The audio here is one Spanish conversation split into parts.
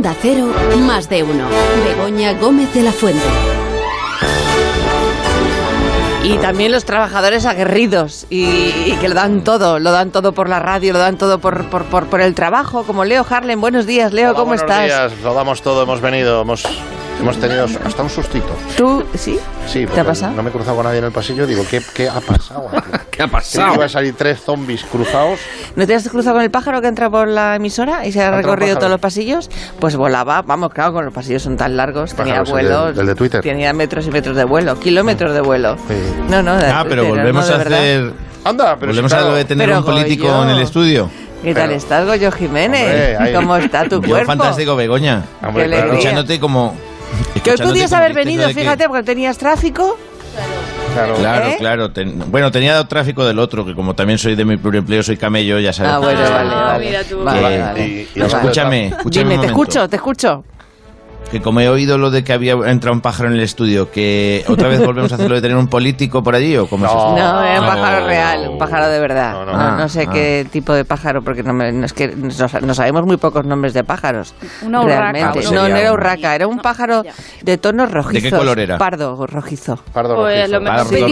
Onda Cero, más de uno. Begoña Gómez de la Fuente. Y también los trabajadores aguerridos y, y que lo dan todo, lo dan todo por la radio, lo dan todo por, por, por, por el trabajo, como Leo Harlem. Buenos días, Leo, Hola, ¿cómo buenos estás? días, lo damos todo, hemos venido, hemos, hemos tenido hasta un sustito. ¿Tú, sí? Sí, ¿Te ha pasado? no me he cruzado con nadie en el pasillo, digo, ¿qué, qué ha pasado aquí? ¿Qué ha pasado? que iba a salir tres zombies cruzados. ¿No te has cruzado con el pájaro que entra por la emisora y se ha ¿Ha entrado recorrido todos los pasillos? Pues volaba, vamos, claro, con los pasillos son tan largos, tenía vuelos, el de Twitter. tenía metros y metros de vuelo, kilómetros de vuelo. Sí. No, no, de Ah, pero Twitter, volvemos no, de a hacer. Anda, pero volvemos si, a lo de tener Pero un político en el estudio. ¿Qué tal Pero- estás, Goyo Jiménez? Hombre, ahí- ¿Cómo está tu Yo cuerpo? fantástico, Begoña. Hombre, Qué claro. alegría. Escuchándote como. Que hoy podías haber venido, que- fíjate, porque tenías tráfico. Claro. Claro, ¿Eh? claro. ten- bueno, tenía dado tráfico del otro, que como también soy de mi propio empleo, soy camello, ya sabes. Ah, bueno, vale, vale. mira tú. Vale, Que- vale. Y- y hablando de Escúchame, escúchame. Dime, un te escucho, te escucho. Que como he oído lo de que había entrado un pájaro en el estudio, que otra vez volvemos a hacer lo de tener un político por allí, o cómo es No. eso? No, era un no. pájaro real, un pájaro de verdad. No, No, no. no, sé Ah, qué tipo de pájaro, porque no, me- no es que no, no sabemos muy pocos nombres de pájaros. Una urraca. Realmente. Ah, pues no, no era un- urraca, era un pájaro de tonos rojizos. qué color era? Pardo, rojizo. Pardo Pues rojizo. Pardo rojizo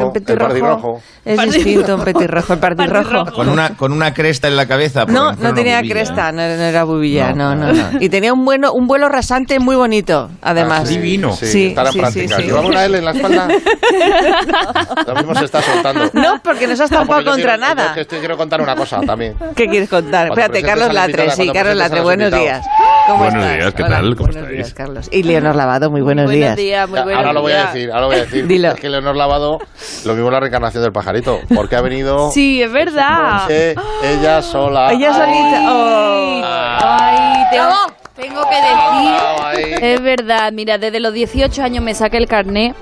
no, petirrojo pardirrojo. es distinto, un petirrojo, el pardirrojo. Pardirrojo. Con una, con una cresta en la cabeza. No, no tenía cresta, no, no era bubilla, no, No, no, no. Y tenía un bueno, un vuelo rasante muy bonito, además. Ah, sí, Divino. Sí, Sí, está en sí, práctica. sí, sí. ¿Llevaba una L en la espalda? Lo mismo se está soltando. No, porque no se has No, estampado contra quiero- nada. es que quiero contar una cosa también. ¿Qué quieres contar? Cuando Espérate, Carlos Latre, sí, Carlos Latre, buenos días. ¿Cómo Buenos estás? días, ¿qué Hola, tal? ¿Cómo buenos estáis? días, Carlos. Y Leonor Lavado, muy buenos, buenos días. días, muy buenos ahora lo voy a decir, ahora lo voy a decir. Dilo. Es que Leonor Lavado, lo mismo la reencarnación del pajarito, porque ha venido Sí, es verdad. ella sola. Ella solita. Oh. Ay, tengo, tengo que decir. Ahí. Es verdad, mira, desde los 18 años me saqué el carné,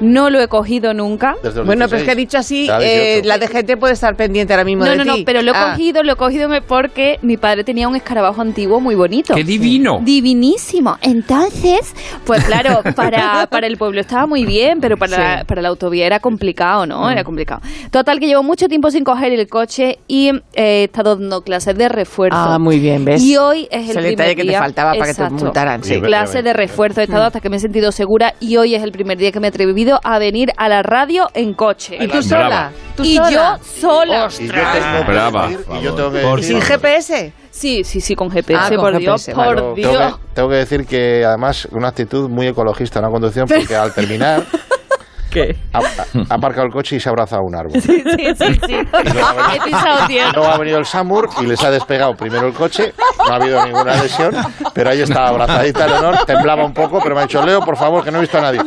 no lo he cogido nunca. Bueno, pero es que he 16. dicho así, eh, 18. la DGT puede estar pendiente ahora mismo No, de no, no, ti. pero lo he Ah. cogido, lo he cogido me- porque mi padre tenía un escarabajo antiguo muy bonito. ¡Qué divino! Divinísimo. Entonces, pues claro, para, para el pueblo estaba muy bien, pero para, Sí. para la autovía era complicado, ¿no? Era complicado. Total, que llevo mucho tiempo sin coger el coche y eh, he estado dando clases de refuerzo. Ah, muy bien, ¿ves? Y hoy es Es el primer detalle que te día- faltaba para que te Exacto. multaran, sí. Clase de refuerzo he estado hasta que me he sentido segura y hoy es el primer día que me he atrevido a venir a la radio en coche. ¿Y tú sola? ¿Tú Y sola? yo sola. Y yo tengo que Brava, por y yo tengo que Por ¿Y decir- sin GPS? Sí, sí, sí, con GPS, Ah, con por Dios, GPS, por Dios. Tengo que, tengo que decir que además una actitud muy ecologista en la conducción porque al terminar ¿Qué? ha, ha aparcado el coche y se ha abrazado a un árbol. Sí, sí, sí. He pisado tierra. Luego ha venido el SAMUR y les ha despegado primero el coche, no ha habido ninguna lesión, pero ahí estaba abrazadita Leonor, temblaba un poco, pero me ha dicho, Leo, por favor, que no he visto a nadie.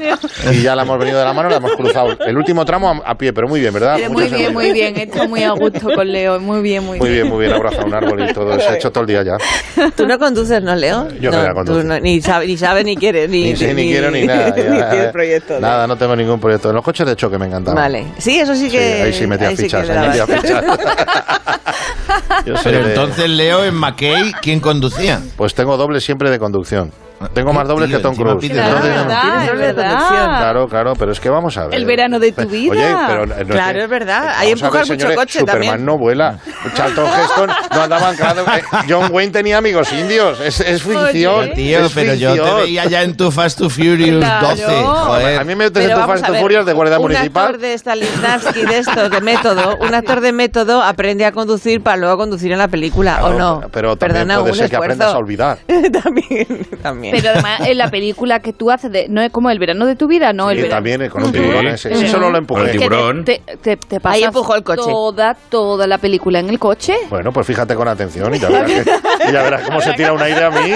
Y ya la hemos venido de la mano, la hemos cruzado. El último tramo a, a pie, pero muy bien, ¿verdad? Muy bien, muy bien. He estado muy a gusto con Leo. Muy bien, muy, Muy bien, muy bien, abrazado a un árbol y todo, se ha hecho todo el día ya. ¿Tú no conduces, no, Leo? Yo no voy a conducir. tú no- ni sabes ni, sabe, ni quieres, ni, Ni sé, ni quiero, ni nada. ni ya, tienes eh, proyecto. Nada, no tengo ningún proyecto. En los coches de choque me encantan. Vale. Sí, eso sí Sí, que... ahí sí metía ahí sí que fichas, ahí metía fichas. Pero de- entonces, Leo, en McKay, ¿quién conducía? Pues tengo doble siempre de conducción. Tengo más dobles Tío, que Tom Cruise. pides Claro, verdad, Tienes es doble. Claro, claro, pero es que vamos a ver. El verano de tu vida. Oye, pero no es Claro, es verdad. vamos Hay a empujar ver, mucho señores, coche Superman también. no vuela. Charlton Heston no andaban claro. eh, John Wayne tenía amigos indios. Es, es ficción. Oye. Tío, es pero yo te ficción. veía ya en tu Fast to Furious Claro. 12. Joder. A mí me metes en tu Fast ver, Furious de Guardia un Municipal. actor de Stanislavski de esto, de método, un actor de método aprende a conducir para luego conducir en la película, ¿o Claro, no? Pero también Perdona, puede un ser que aprendas a olvidar. también, también. Pero además, en la película que tú haces, de, no es como el verano de tu vida, no, el Sí, verano. también con un Sí. tiburón ese. Sí, solo lo Con empujé. el tiburón. te, te, te pasas Ahí empujó el coche. Toda, toda la película en el coche. Bueno, pues fíjate con atención y ya verás, que- y ya verás cómo se tira un aire a mí.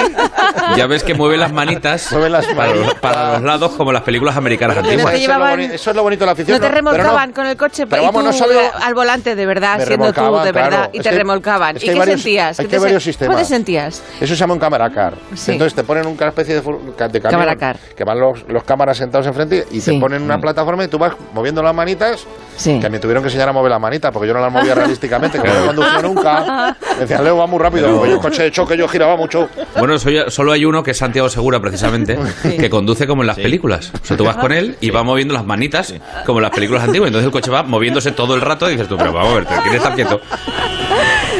Ya ves que mueve las manitas Mueve las para, los, manitas. para los lados como las películas americanas antiguas. Eso es, lo llevaban- boni- eso es lo bonito de la afición. no te remolcaban no. con el coche Pero y vamos, tú no solo- al volante de verdad, siendo tú de verdad, claro. y Es te que- remolcaban. es ¿Y que hay qué varios- sentías? es ¿Qué que hay varios sistemas. ¿Cómo te sentías? Eso se llama un camaracar. Sí. Entonces te ponen una especie de, de camión que van los, los cámaras sentados enfrente y Sí. te ponen una plataforma y tú vas moviendo las manitas. Sí. Que me tuvieron que enseñar a mover las manitas porque yo no las movía realísticamente, que no he conducido nunca. Me decían, Leo, va muy rápido. Pero- yo el coche de choque yo giraba mucho. Bueno, soy- solo hay uno que es Santiago Segura, precisamente, que conduce como en las películas. O sea, tú vas con él y va moviendo las manitas como en las películas antiguas. Entonces el coche va moviéndose todo el rato y dices tú, pero vamos a ver, que estar quieto.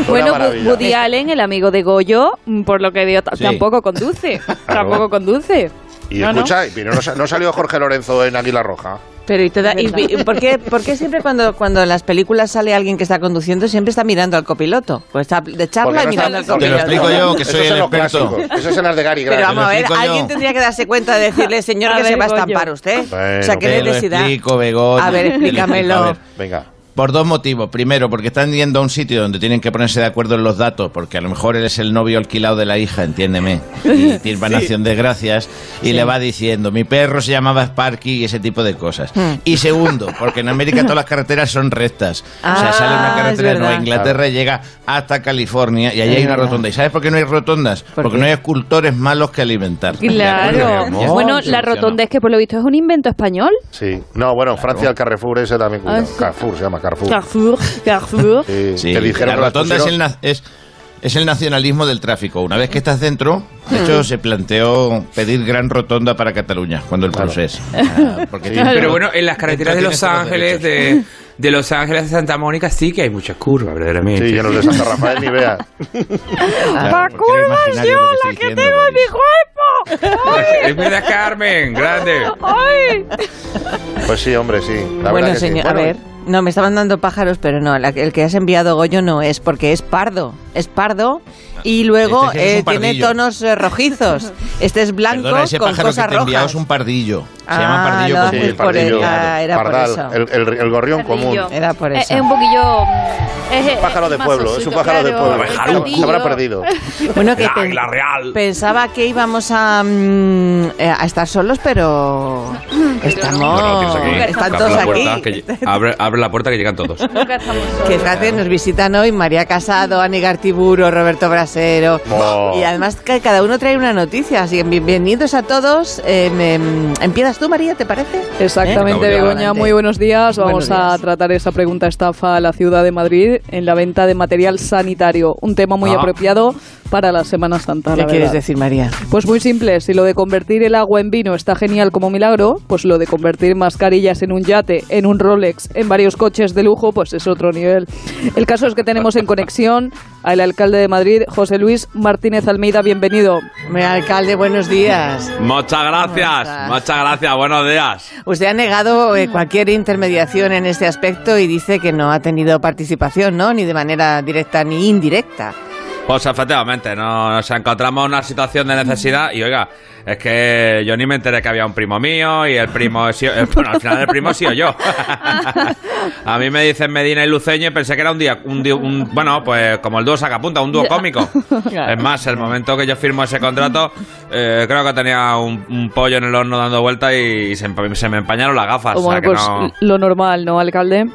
Bueno. Woody Allen, el amigo de Goyo, mm, por lo que veo, Sí. tampoco conduce. Tampoco conduce. Y No, escucha, pero no, no salió Jorge Lorenzo en Águila Roja. Pero y, toda- y- ¿por, qué, por qué siempre cuando, cuando en las películas sale alguien que está conduciendo siempre está mirando al copiloto? Pues está de charla no mirando está- al Te lo copiloto. explico yo, que Eso soy es el en los experto. clásicos. Eso es en las de Gary Pero Grant. vamos a ver, yo. alguien tendría que darse cuenta de decirle, señor, A que se va a estampar usted. Bueno, o sea, qué necesidad. explico, Begoña. A ver, explícamelo. A ver, Venga. Por dos motivos. Primero, porque están yendo a un sitio donde tienen que ponerse de acuerdo en los datos, porque a lo mejor él es el novio alquilado de la hija, entiéndeme. Y tiene van acción de gracias y le va diciendo, mi perro se llamaba Sparky y ese tipo de cosas. Hmm. Y segundo, porque en América todas las carreteras son rectas. o Ah, sea, sale una carretera de Nueva. Inglaterra y llega hasta California y allí hay una rotonda. ¿Y sabes por qué no hay rotondas? ¿Por porque qué? no hay escultores malos que alimentar. Claro. Bueno, la rotonda es que por lo visto es un invento español. Sí. No, bueno, en Francia el Carrefour ese también. Ah. Carrefour se llama Carrefour. Carrefour, Carrefour. Sí, Sí, que dijeron la rotonda es el, na- es, es el nacionalismo del tráfico. Una vez que estás dentro, de hecho, se planteó pedir gran rotonda para Cataluña cuando el. Ah, porque Sí. tiene- Pero bueno, en las carreteras de Los Ángeles, de, de Los Ángeles a Santa Mónica, sí que hay muchas curvas, verdaderamente. Sí, yo no de Santa Rafael ni veas. Claro, porque era imaginario lo que estoy diciendo, Boris. Es verdad, Carmen, grande. Pues sí, hombre, sí. La bueno, sí. señor, a ver. No, me estaban dando pájaros, pero no, el que has enviado Goyo no es, porque es pardo. Es pardo y luego Este sí es eh, tiene tonos eh, rojizos. Este es blanco Perdona, ese con pájaro que cosas te rojas. es un pardillo. Se Ah, llama pardillo no, común. Sí, pues por pardillo. ah, era por pardal, eso. El, el- el gorrión común. Pardillo. Era por Es, eso. es un poquillo. mm, Es, Un pájaro de pueblo, es un pájaro de claro, pueblo. el Se- habrá perdido. Bueno, que pen- Real. pensaba que íbamos a, mm, eh, a estar solos, pero estamos... No, no, están Abre todos la puerta, aquí. que abre, abre la puerta que llegan todos. Nunca estamos solos. Que fíjate, nos visitan hoy María Casado, Ani Gartiburo, Roberto Brasero. Oh. Y además cada uno trae una noticia. Así que bienvenidos a todos. Eh, em, ¿Empiezas tú, María, te parece? Exactamente, ¿Eh? Begoña. Muy buenos días. Vamos Buenos a tratar esta pregunta estafa a la ciudad de Madrid en la venta de material sanitario. Un tema muy Ah. apropiado para la Semana Santa. ¿Qué la quieres verdad. decir, María? Pues muy simple, si lo de convertir el agua en vino está genial como milagro, pues lo de convertir mascarillas en un yate, en un Rolex, en varios coches de lujo, pues es otro nivel. El caso es que tenemos en conexión al alcalde de Madrid, José Luis Martínez Almeida, bienvenido. Hombre, alcalde, buenos días. Muchas ¿Cómo gracias, muchas gracias, buenos días. Usted ha negado eh, cualquier intermediación en este aspecto y dice que no ha tenido participación, ¿no? Ni de manera directa ni indirecta. Pues efectivamente, no- nos encontramos en una situación de necesidad y oiga, es que yo ni me enteré que había un primo mío y el primo, bueno, al final el primo he sido yo. A mí me dicen Medina y Luceño y pensé que era un día, un, bueno, pues como el dúo sacapunta, un dúo cómico. Es más, el momento que yo firmo ese contrato, eh, creo que tenía un, un pollo en el horno dando vueltas y se, se me empañaron las gafas. o sea Bueno, que pues no- lo normal, ¿no, alcalde?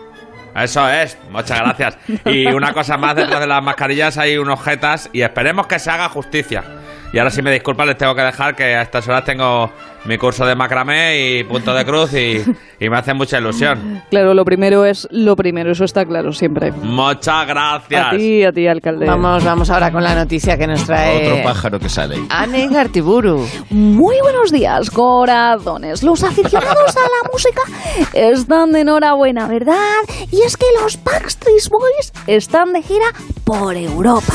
Eso es, muchas gracias. Y una cosa más, detrás de las mascarillas hay unos jetas y esperemos que se haga justicia. Y ahora si me disculpan les tengo que dejar que a estas horas tengo mi curso de macramé y punto de cruz y, y me hace mucha ilusión. Claro, lo primero es lo primero, eso está claro siempre. Muchas gracias. A ti, a ti, alcalde. Vamos, vamos ahora con la noticia que nos trae Otro pájaro que sale. Anne Gartiburu. Muy buenos días, corazones. Los aficionados a la música están de enhorabuena, ¿verdad? Y es que los Backstreet Boys están de gira por Europa.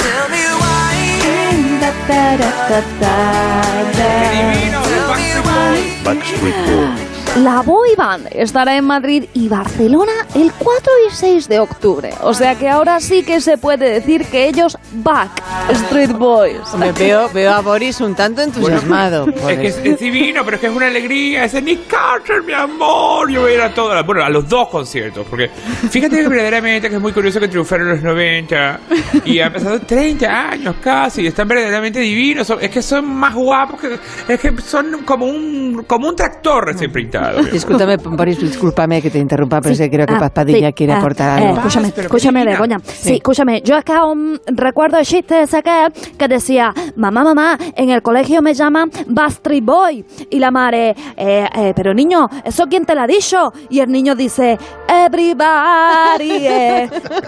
Backstreet Boys. La boy band estará en Madrid y Barcelona el 4 y 6 de octubre. O sea que ahora sí que se puede decir que ellos back Street Boys. Me veo, veo a Boris un tanto entusiasmado. por Es que es, es divino, pero es que es una alegría. Es Nick Carter, mi amor. Yo voy a ir a todas, bueno, a los dos conciertos. Porque fíjate que verdaderamente que es muy curioso que triunfaron en los 90 y han pasado 30 años casi. Y están verdaderamente divinos. Son- es que son más guapos que. Es que son como un, como un tractor recién pintado. Discúlpame, Boris, discúlpame que te interrumpa, pero es que creo que Ah, Paz Padilla sí, quiere ah, aportar eh, algo. escúchame, escúchame. Begoña. Sí. escúchame. Yo es que aún recuerdo el chiste ese que, que decía, mamá, mamá, en el colegio me llaman Bastry Boy. Y la madre, eh, eh, pero niño, ¿eso quién te lo ha dicho? Y el niño dice, everybody. yeah".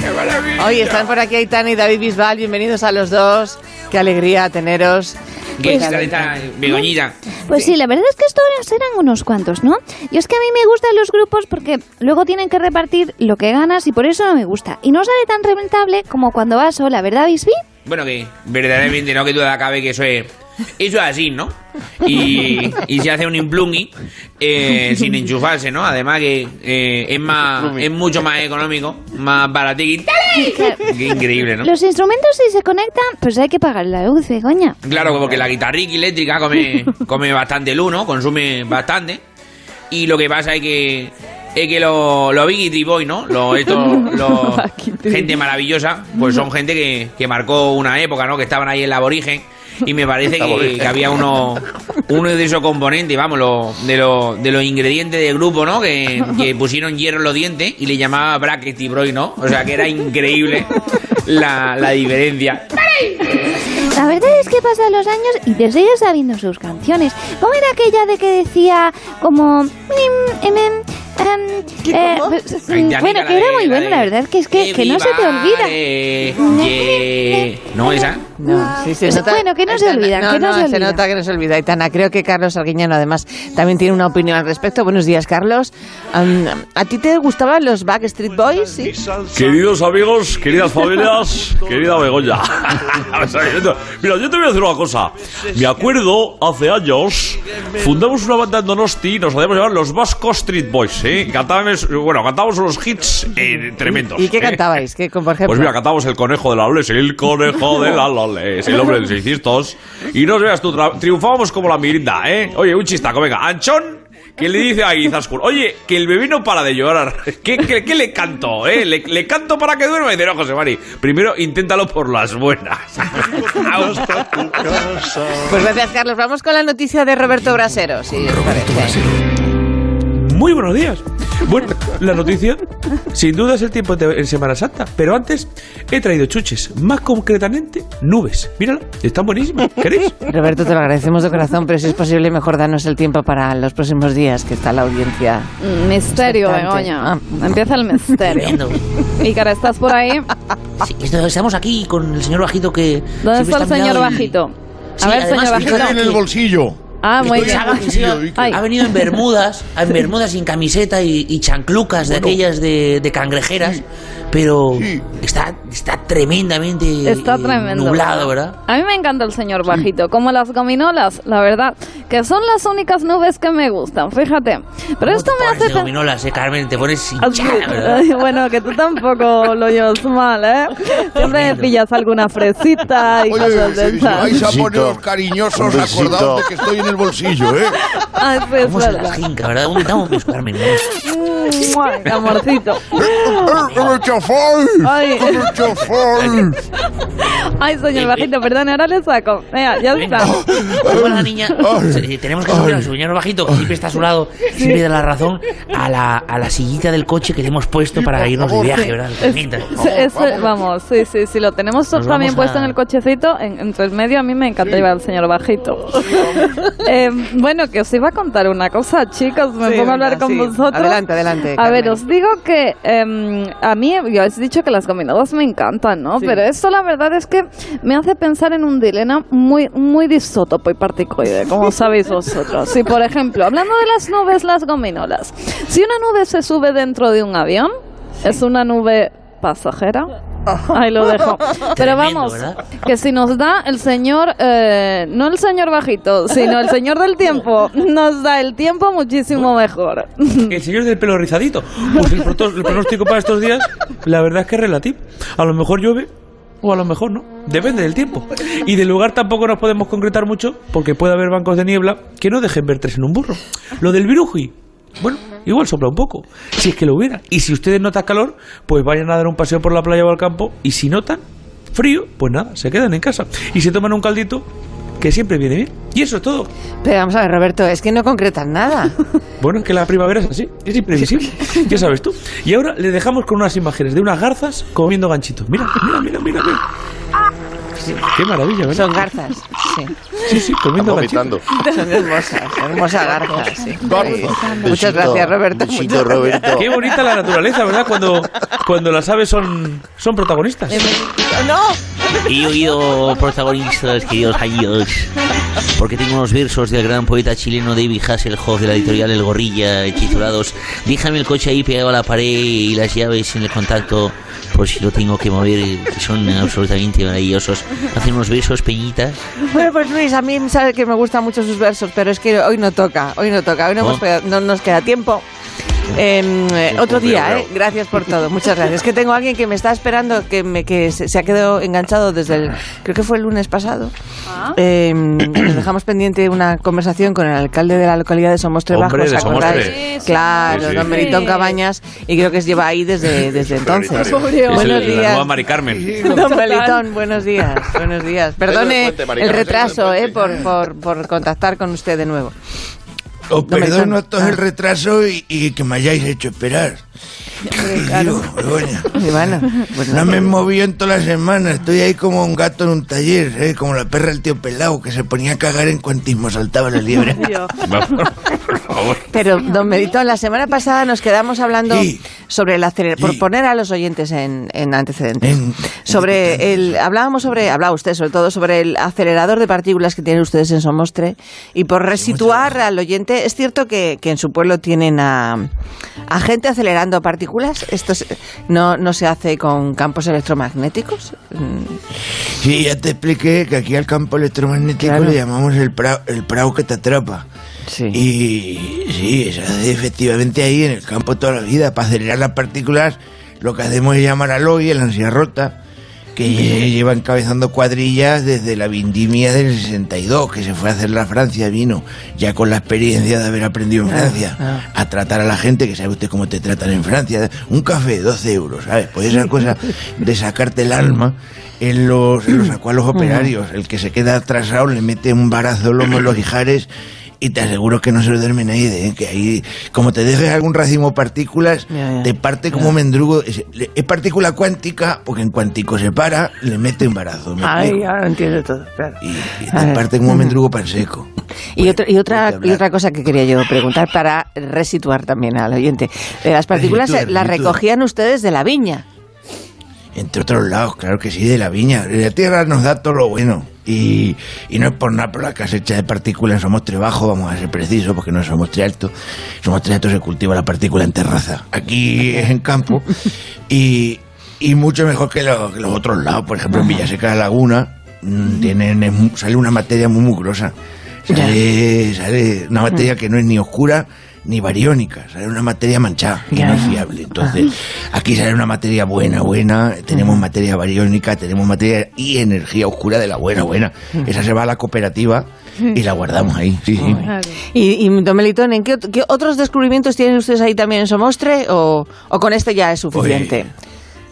¡Qué maravilla! Hoy están por aquí Aitana y David Bisbal, bienvenidos a los dos. Qué alegría teneros. ¿Qué Pues- Begoñita? Pues sí, la verdad es que estos eran unos cuantos, ¿no? Y es que a mí me gustan los grupos porque luego tienen que repartir lo que ganas y por eso no me gusta. Y no sale tan rentable como cuando vas sola, ¿verdad, Bisbee? Bueno, que verdaderamente no que duda cabe que eso es, eso es así, ¿no? Y, y se hace un implungi eh, sin enchufarse, ¿no? Además que eh, es más es mucho más económico, más baratico. Qué increíble, ¿no? Los instrumentos si se conectan, pues hay que pagar la luz, Begoña. Claro, porque la guitarrica eléctrica come, come bastante luz, ¿no? Consume bastante. Y lo que pasa es que es que los lo Biggie Boy, ¿no? Los, estos, los- gente maravillosa, pues son gente que, que marcó una época, ¿no? Que estaban ahí en la aborigen. Y me parece que, que había uno, uno de esos componentes, vamos, lo- de, los de los ingredientes del grupo, ¿no? Que, que pusieron hierro en los dientes y le llamaba Bracket Boy, ¿no? O sea que era increíble la, la diferencia. La verdad es que pasan los años y te sigues sabiendo sus canciones. ¿Cómo era aquella de que decía como... mm, em, em, em, eh, pues, Ay, mm, bueno, que era de- muy la buena, la verdad que, es que, que no se te olvida. ¿No esa? No, sí, se Es- nota. bueno, que no se Aitana- olvida, no, que no se olvida. nota que no se olvida, Aitana. Creo que Carlos Arguiñano, además, también tiene una opinión al respecto. Buenos días, Carlos. Am, ¿A ti te gustaban los Backstreet Boys? Sí. Queridos amigos, queridas familias, querida Begoña. Mira, yo te voy a decir una cosa. Me acuerdo, hace años, fundamos una banda en Donosti y nos hacíamos llamar los Vasco Street Boys, ¿eh? Cantábamos, bueno, cantábamos unos hits eh, tremendos. ¿Y qué ¿eh? cantabais? ¿Qué, por ejemplo? Pues mira, cantábamos el conejo de la Loles, el conejo de la Loles, el hombre de los seiscientos. Y no veas tú, triunfábamos como la mirinda, ¿eh? Oye, un chistaco, venga, Anchón. Que le dice a Izaskun, oye, que el bebé no para de llorar. ¿Qué, qué, qué le canto? ¿Eh? ¿Le, le canto para que duerma? Y dice, no, José Mari, primero inténtalo por las buenas. Pues gracias, Carlos. Vamos con la noticia de Roberto Brasero. Sí, os parece. Muy buenos días. Bueno, la noticia, sin duda es el tiempo de- en Semana Santa, pero antes he traído chuches, más concretamente nubes. Mírala, están buenísimas. ¿Queréis? Roberto, te lo agradecemos de corazón, pero si es posible, mejor danos el tiempo para los próximos días, que está la audiencia. Misterio. Begoña. Ah. Empieza el misterio. Tremendo. Ícara, ¿estás por ahí? Sí, estamos aquí con el señor Bajito que. ¿Dónde está el señor mirado y- Bajito? A Sí, ver, además, señor Bajito. en el bolsillo. Ah, muy bien. Ha venido en bermudas, en bermudas sin camiseta y, y chanclucas de aquellas de, de cangrejeras, pero está, está tremendamente Está eh, tremendo. nublado, ¿verdad? A mí me encanta el señor Bajito, como las gominolas, la verdad, que son las únicas nubes que me gustan, fíjate. Pero esto me Pones hace de gominolas, eh, Carmen, te pones hinchada, ¿verdad? Ay, bueno, que tú tampoco lo llevas mal, ¿eh? Siempre me pillas alguna fresita y Oye, cosas de esas. vais a poneros cariñosos, de que estoy en el bolsillo, ¿eh? Ay, sí, es ¿Cómo se la jinca, verdad? Beso, Carmen. Amorcito. ¡El chafón! Ay. Ay, señor Bajito, perdón, ahora le saco. Venga, ya está. como la niña, eh, tenemos que subir al señor bajito, que siempre está a su lado, siempre da la razón, a la, a la sillita del coche que le hemos puesto para irnos de viaje, ¿verdad? Ese- vamos, sí, sí, sí, lo tenemos Nos también puesto a- en el cochecito, en, entre el medio, a mí me encanta llevar al señor Bajito. Eh, bueno, que os iba a contar una cosa, chicos, me Sí, pongo a hablar con sí. vosotros. Adelante, adelante, A ver, os digo que em, a mí, yo os he dicho que las combinadas me encantan, ¿no? Sí. Pero esto la verdad es que me hace pensar en un dilema muy, muy disótopo y particoide, como sabéis vosotros. Si, por ejemplo, hablando de las nubes, las gominolas, si una nube se sube dentro de un avión, ¿es una nube pasajera? Ahí lo dejo. Pero vamos, ¿verdad? que si nos da el señor, eh, no el señor bajito, sino el señor del tiempo, nos da el tiempo muchísimo mejor. El señor del pelo rizadito. Pues el, el pronóstico para estos días, la verdad es que es relativo. A lo mejor llueve o a lo mejor no. Depende del tiempo. Y del lugar tampoco nos podemos concretar mucho porque puede haber bancos de niebla que no dejen ver tres en un burro. Lo del viruji. Bueno, igual sopla un poco, si es que lo hubiera. Y si ustedes notan calor, pues vayan a dar un paseo por la playa o al campo. Y si notan frío, pues nada, se quedan en casa. Y se toman un caldito que siempre viene bien. Y eso es todo. Pero vamos a ver, Roberto, es que no concretan nada. Bueno, es que la primavera es así, es imprevisible. Ya sabes tú. Y ahora le dejamos con unas imágenes de unas garzas comiendo ganchitos. Mira, mira, mira, mira. mira. Qué maravilla, ¿verdad? Son garzas, sí. Sí, sí, comiendo vomitando. Son hermosas, hermosas garzas, sí. Garzas. Sí. Besito, Muchas gracias, Roberto. besito, Roberto. Qué bonita la naturaleza, ¿verdad? Cuando, cuando las aves son, son protagonistas. gracias. ¡No! He oído protagonistas, queridos amigos, porque tengo unos versos del gran poeta chileno David Hasselhoff de la editorial El Gorrilla, titulados Déjame el coche ahí pegado a la pared y las llaves en el contacto, por si lo tengo que mover, que son absolutamente maravillosos. Hacen unos versos, peñitas. Bueno, pues Luis, a mí sabe que me gustan mucho sus versos, pero es que hoy no toca, hoy no toca, hoy no, Oh. hemos no nos queda tiempo. Em, eh, otro día, ¿eh? Gracias por todo, muchas gracias. Es que tengo a alguien que me está esperando, que, me, que se, se ha quedado enganchado desde el, creo que fue el lunes pasado. Em, nos dejamos pendiente una conversación con el alcalde de la localidad de Somostre Bajo, ¿os de Somostre. acordáis? Claro, Sí, sí. don Melitón Cabañas, y creo que se lleva ahí desde, desde entonces. Buenos el- la días. nueva Mari Carmen. Don Melitón, buenos días, buenos días. Perdone el retraso eh, por, por, por contactar con usted de nuevo. Os No me perdono a todos ah. el retraso y, y que me hayáis hecho esperar. Bueno, pues No me he movido en toda la semana, estoy ahí como un gato en un taller, ¿eh? como la perra del tío pelado que se ponía a cagar en cuantismo saltaba la liebre. Pero, don Melitón, la semana pasada nos quedamos hablando Sí. sobre el acelerador, Sí. por poner a los oyentes en, en antecedentes, En- sobre el, hablábamos sobre, hablaba usted sobre todo sobre el acelerador de partículas que tienen ustedes en Somostre, y por resituar al oyente, ¿es cierto que, que en su pueblo tienen a, a gente acelerando partículas? ¿Esto se- no, no se hace con campos electromagnéticos? Mm, Sí, ya te expliqué que aquí al campo electromagnético Claro. le llamamos el prao, el prao que te atrapa. Sí. Y sí, se hace efectivamente ahí en el campo toda la vida. Para acelerar las partículas, lo que hacemos es llamar al hoy, el ansia rota, que lle- lleva encabezando cuadrillas desde la vendimia del 62, que se fue a hacer la Francia, vino ya con la experiencia de haber aprendido en Francia ah. a tratar a la gente, que sabe usted cómo te tratan en Francia. Un café, 12 euros, ¿sabes? Pues esa cosa de sacarte el alma en los, en los operarios. El que se queda atrasado le mete un barazo lomo en los ijares y te aseguro que no se lo duerme nadie, ¿eh? que ahí, como te dejes algún racimo de partículas, te parte como mendrugo. Es, es partícula cuántica, porque en cuántico se para, le mete un barazo. ¿me Ay, ahora entiendo todo, claro. Y, te parte como mendrugo pan seco. Y otra, y, otra, y hablar. otra cosa que quería yo preguntar para resituar también al oyente. Eh, Las partículas Resitúa, eh, las recogían ustedes de la viña. Entre otros lados, claro que sí, de la viña. La tierra nos da todo lo bueno. Y, y no es por nada, por la cosecha de partículas en Somostre Bajo, vamos a ser precisos, porque no es Somostre Alto. Somostre Alto se cultiva la partícula en terraza. Aquí es en campo. Y, y mucho mejor que, lo- que los otros lados. Por ejemplo, en Villaseca de la Laguna mm, tienen, es sale una materia muy mugrosa. Sale, sale una materia que no es ni oscura ni bariónica, sale una materia manchada, que no es fiable. Entonces, aquí sale una materia buena, buena, tenemos materia bariónica, tenemos materia y energía oscura de la buena, buena. Esa se va a la cooperativa y la guardamos ahí. Sí, sí. Y, y don Melitón, ¿en qué, ot- qué otros descubrimientos tienen ustedes ahí también en Somostre o, o con este ya es suficiente?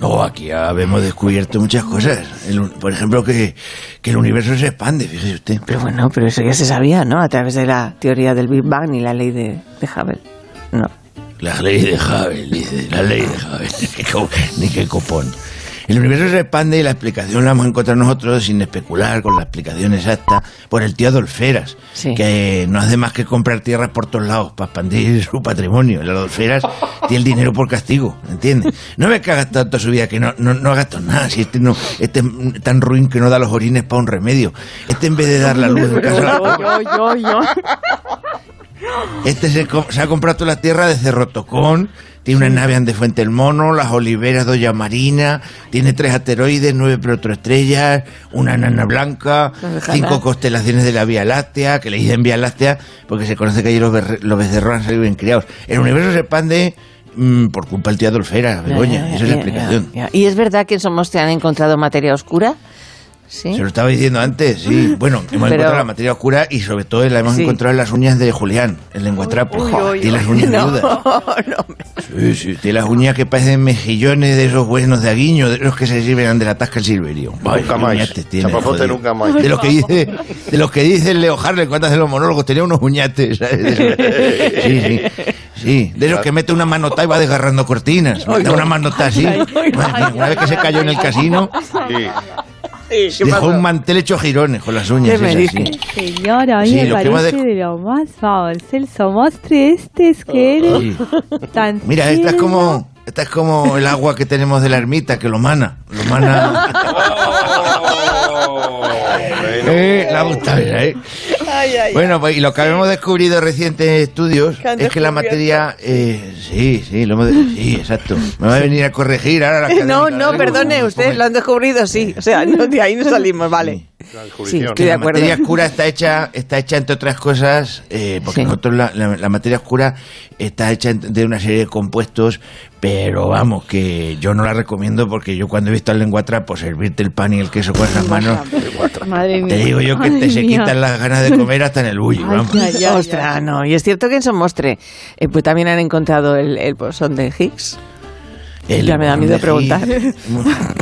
No, aquí habemos descubierto muchas cosas. El por ejemplo, que, que el universo se expande, fíjese usted. Pero bueno, pero eso ya se sabía, ¿no? A través de la teoría del Big Bang y la ley de, de Hubble. No. La ley de Hubble, dice, la ley de Hubble. Ni qué copón. El universo se expande y la explicación la hemos encontrado nosotros sin especular con la explicación exacta por el tío Adolferas, Sí. que no hace más que comprar tierras por todos lados para expandir su patrimonio. El Adolferas tiene el dinero por castigo, ¿entiendes? No ves que ha gastado toda su vida, que no, no, no ha gastado nada. Si este, no, este es tan ruin que no da los orines para un remedio. Este en vez de dar la luz en casa a la pobre, este se, se ha comprado toda la tierra de Cerro Tocón, tiene una nave ande Fuente el Mono, las oliveras Doña Marina, tiene tres asteroides, nueve protoestrellas, una nana blanca, cinco constelaciones de la Vía Láctea, que le dicen Vía Láctea porque se conoce que allí los, los becerros han salido bien criados. El universo se expande mm, por culpa del tío Adolfera, Begoña, esa es la explicación. ¿Y es verdad que en Somostre han encontrado materia oscura? Sí. Se lo estaba diciendo antes, sí. Bueno, hemos Pero- encontrado la materia oscura y sobre todo la hemos Sí. encontrado en las uñas de Julián, el lenguatrapo. Tiene las uñas No, menudas. no. Sí, sí, tiene las uñas que parecen mejillones de esos buenos de aguiño, de los que se sirven de la tasca el silverio. Nunca más. uñates tiene, Chapapote joder. nunca más. De los que dice, de los que dice el Leo Harley cuando hace los monólogos, tenía unos uñates. ¿sabes? De esos- Sí, sí. Sí, de esos que mete una manota y va desgarrando cortinas. Mete una manota así. Una vez que se cayó en el casino, Sí. Dejó un mantel hecho girones con las uñas. ¿Qué me esas, dice? sí. Señora, a mí Sí, me lo que hemos parece de- de lo más vamos, Celso, mostre este es que eres Sí. tan Mira, esta es como, esta es como el agua que tenemos de la ermita, que lo mana. Lo mana. Eh, la gusta, Bueno, pues y lo que hemos descubrido en recientes estudios ¿Qué han es que la materia. eh, sí, sí, lo hemos sí, exacto. Me va a venir a corregir ahora la No, no, perdone, ustedes lo han descubrido, sí. O sea, no, de ahí no salimos, vale. Sí, estoy de la acuerdo. materia oscura está hecha, está hecha entre otras cosas, eh, porque Sí. nosotros la, la- la materia oscura está hecha de una serie de compuestos, pero vamos, que yo no la recomiendo porque yo cuando he visto al lenguatrapo servirte el pan y el queso con esas manos, Madre mía. te digo yo que te se quitan las ganas de comer hasta en el ay, Ostras, no. Y es cierto que en Somostre eh, pues también han encontrado el, el bosón de Higgs. El Ya me da miedo preguntar.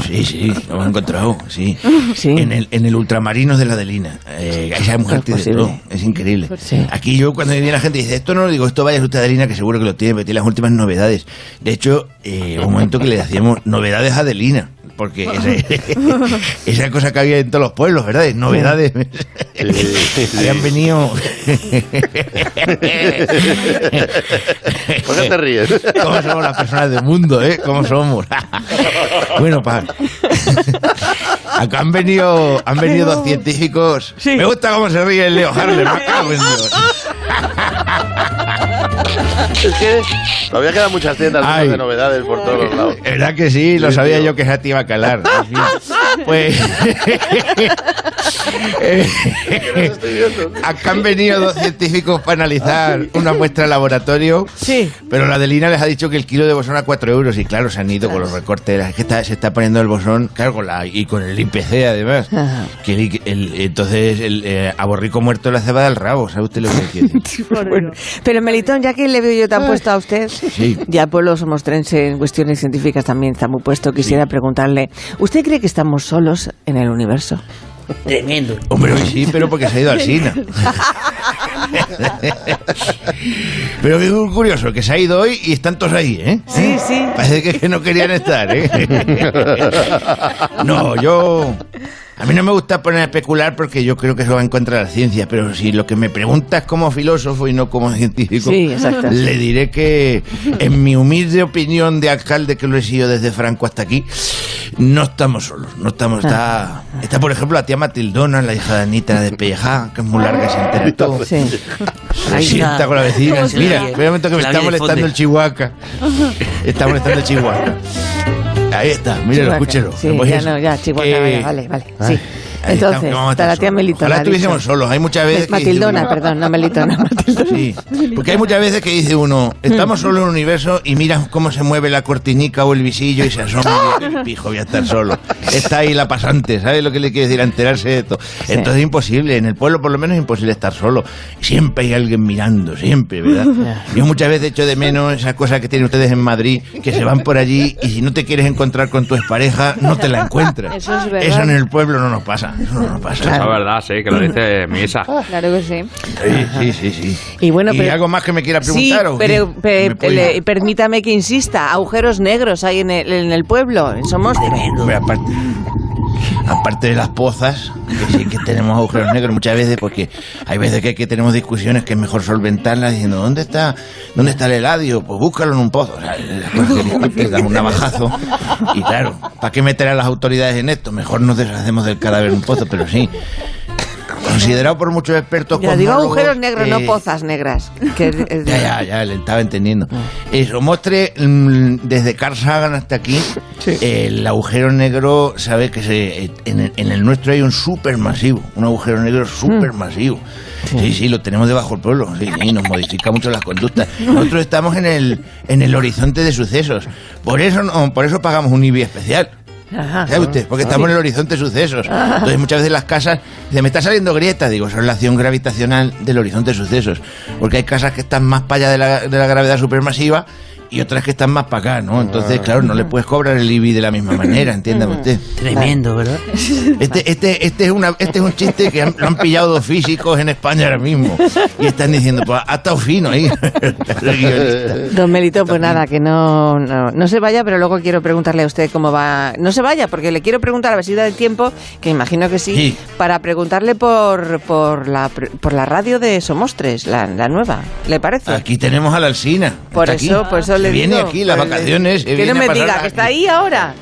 Sí, sí, lo hemos encontrado, sí. Sí. En el, en el ultramarinos de la Adelina. Eh, hay mujer Es todo. Es increíble. Sí. Aquí yo cuando viene la gente dice, esto no lo digo, esto vaya usted a Adelina, que seguro que lo tiene, porque tiene las últimas novedades. De hecho, eh, un momento que le hacíamos novedades a Adelina. Porque ese- esa cosa que había en todos los pueblos, ¿verdad? De Novedades. Habían venido. ¿Por qué te ríes? ¿Cómo somos las personas del mundo, eh? ¿Cómo somos? bueno, pa. Acá han venido, han venido dos científicos. Me gusta cómo se ríe el Leo Harlem. Es que todavía quedan muchas tiendas Ay. de novedades por todos los lados. ¿Verdad que sí? Lo sabía yo que esa te iba a calar. Pues. eh, Acá han venido dos científicos para analizar una muestra de laboratorio. Sí. Pero la de Lina les ha dicho que el kilo de bosón a 4 euros. Y claro, se han ido con los recortes. Es que está- se está poniendo el bosón, claro, con la, y con el IPC además. Ajá. Que el- el- entonces, el, eh, a borrico muerto la cebada al rabo. ¿Sabe usted lo que quiere? Bueno, pero Melitón, ya que le veo yo tan puesto a usted, Sí. ya el pueblo somostrense en cuestiones científicas también está muy puesto, quisiera preguntarle, ¿usted cree que estamos solos en el universo? Tremendo. Hombre, hoy sí, pero porque se ha ido al Sina. pero es muy curioso que se ha ido hoy y están todos ahí, ¿eh? Sí, sí. Parece que, que no querían estar, ¿eh? no, yo... A mí no me gusta poner a especular porque yo creo que eso va en contra de la ciencia, pero si lo que me preguntas como filósofo y no como científico, Sí, le diré que en mi humilde opinión de alcalde que lo he sido desde Franco hasta aquí, no estamos solos, no estamos, está, está por ejemplo la tía Matildona, la hija de Anita, de Pellejá, que es muy larga, se entera de todo. Sí. Se sienta con la vecina. ¿Cómo se Mira, ríe? espera un momento que me está molestando el chihuahua. Está molestando el chihuahua. Ahí está, Chihuahua. escúchelo. Sí, ya no, ya, Chihuahua, que- vale, vale, vale. Ay, Sí. Entonces, vamos a está estar la tía solos. Melitona. Ojalá estuviésemos solos. Hay muchas veces Matildona, perdón, no Melitona, Matildona. Sí, porque hay muchas veces que dice uno, estamos Mm. solos en el universo y mira cómo se mueve la cortinica o el visillo y se asoma y dice, "El pijo, voy a estar solo. Está ahí la pasante, ¿sabes lo que le quiere decir? A enterarse de. Sí. Entonces es imposible, en el pueblo por lo menos es imposible estar solo. Siempre hay alguien mirando, siempre, ¿verdad? Yo muchas veces echo de menos esas cosas que tienen ustedes en Madrid, que se van por allí y si no te quieres encontrar con tu expareja, no te la encuentras. Eso es verdad. Eso en el pueblo no nos pasa, eso no nos pasa. Eso es verdad, sí, que lo dice Misa. Claro que sí. Sí, sí, sí, sí. Y bueno, pero- algo más que me quiera Sí, preguntar? o qué? pero pe- ¿Me puede- le- permítame que insista, agujeros negros hay en el, en el pueblo, en Somostre. Aparte, de las pozas, que sí que tenemos agujeros negros muchas veces, porque hay veces que, tenemos discusiones que es mejor solventarlas diciendo, ¿dónde está dónde está el heladio? Pues búscalo en un pozo. O sea, discutes, dan un navajazo. Y claro, ¿para qué meter a las autoridades en esto? Mejor nos deshacemos del cadáver en un pozo, pero sí. Considerado por muchos expertos Ya digo agujeros negros, no pozas negras. que es- es de- ya, ya, ya, le estaba entendiendo. Eso, mostre mm, desde Carl Sagan hasta aquí, eh, el agujero negro, sabe que se, eh, en, el, en el nuestro hay un supermasivo, un agujero negro supermasivo. Sí, sí, lo tenemos debajo del pueblo, sí, sí, nos modifica mucho las conductas. Nosotros estamos en el, en el horizonte de sucesos, por eso, no, por eso pagamos un IBI especial. Ajá. ¿Sabe usted? Porque estamos en el horizonte de sucesos. Entonces muchas veces las casas, dice, me está saliendo grieta. Digo, es la acción gravitacional del horizonte de sucesos. Porque hay casas que están más para allá de la, de la gravedad supermasiva y otras que están más para acá, ¿no? Entonces, claro, no le puedes cobrar el IBI de la misma manera, entiéndame usted. Tremendo, ¿verdad? Este, este, este, es una, este es un chiste que han- lo han pillado dos físicos en España ahora mismo. Y están diciendo, pues ha estado fino ahí. Don Melito, pues nada, que no, no, no se vaya, pero luego quiero preguntarle a usted cómo va. No se vaya, porque le quiero preguntar a ver si da el tiempo, que imagino que sí, Sí. para preguntarle por, por, la, pre- por la radio de Somos Tres, la, la nueva. ¿Le parece? Aquí tenemos a la Alsina. por eso, por eso Se le viene digo. aquí las Pues vacaciones. Que viene no me diga, que está ahí ahora.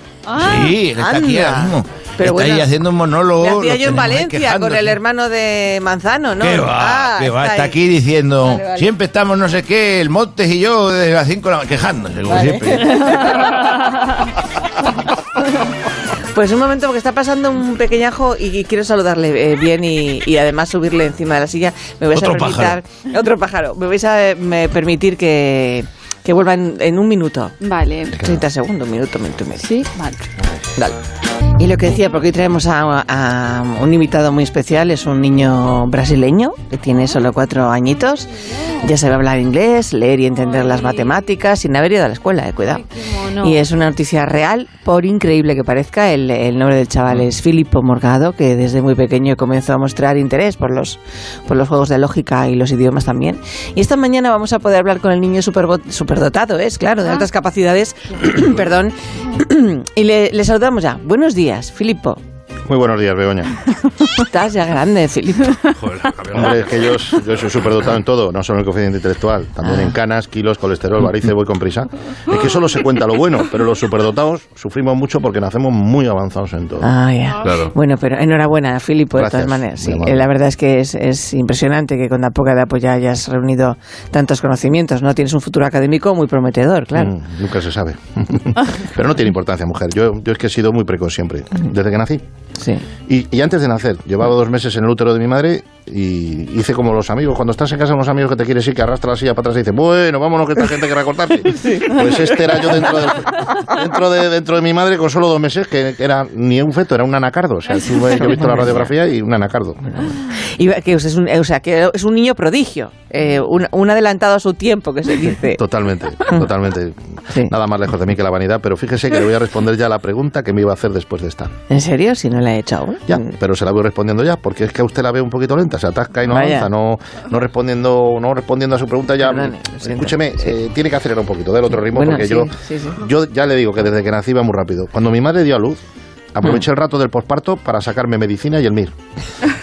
sí, está aquí anda. ahora mismo. Pero está ahí haciendo un monólogo. Le hacía lo yo en Valencia con el hermano de Manzano, ¿no? ¿Qué va? Ah, ¿Qué va? Está aquí diciendo, Vale, vale. siempre estamos no sé qué, el Montes y yo desde las 5 de la mañana, quejándose, como Vale. siempre. Pues un momento, porque está pasando un pequeñajo y quiero saludarle eh, bien y, y además subirle encima de la silla. Me vais Otro a permitir, otro pájaro. Me vais a eh, me permitir que, que vuelva en, en un minuto. Vale. 30 segundos, un minuto, minuto y medio. Sí, vale. Dale. Y lo que decía, porque hoy traemos a, a un invitado muy especial, es un niño brasileño que tiene solo cuatro añitos, ya sabe hablar inglés, leer y entender las matemáticas sin haber ido a la escuela, eh, cuidado. Y es una noticia real, por increíble que parezca, el, el nombre del chaval es Filippo Morgado, que desde muy pequeño comenzó a mostrar interés por los, por los juegos de lógica y los idiomas también. Y esta mañana vamos a poder hablar con el niño superbo- superdotado, es claro, de altas capacidades, perdón, y le, le saludamos ya. Buenos días, Filippo. Muy buenos días, Begoña. Estás ya grande, Filippo. Hombre, es que yo, yo soy superdotado en todo, no solo en el coeficiente intelectual, también en canas, kilos, colesterol, varices, voy con prisa. Es que solo se cuenta lo bueno, pero los superdotados sufrimos mucho porque nacemos muy avanzados en todo. Ah, ya. Claro. Bueno, pero enhorabuena, Filipo, de Gracias, todas maneras. Sí, la verdad es que es, es impresionante que con tan poca edad pues ya hayas reunido tantos conocimientos, ¿no? Tienes un futuro académico muy prometedor, claro. Mm, nunca se sabe. pero no tiene importancia, mujer. Yo, yo es que he sido muy precoz siempre, desde que nací. Sí. Y, y antes de nacer, llevaba dos meses en el útero de mi madre y hice como los amigos. Cuando estás en casa con unos amigos que te quieres ir, que arrastra la silla para atrás y dice, bueno, vámonos que esta gente quiere recortarte. Pues este era yo dentro de, dentro, de, dentro de mi madre con solo dos meses, que era ni un feto, era un anacardo. O sea, tuve- yo he visto la radiografía y un anacardo. Y que es un, o sea, que es un niño prodigio, eh, un, un adelantado a su tiempo, que se dice. Totalmente, totalmente. Nada más lejos de mí que la vanidad, pero fíjese que le voy a responder ya la pregunta que me iba a hacer después de esta. ¿En serio? Si no la he hecho aún. Ya, pero se la voy respondiendo ya, porque es que a usted la ve un poquito lenta, se atasca y no Vaya. avanza, no, no respondiendo, no respondiendo a su pregunta ya. Escúcheme, eh, tiene que acelerar un poquito, del otro ritmo, Bueno, porque sí, yo, sí. yo ya le digo que desde que nací iba muy rápido. Cuando mi madre dio a luz, aproveché el rato del posparto para sacarme medicina y el MIR,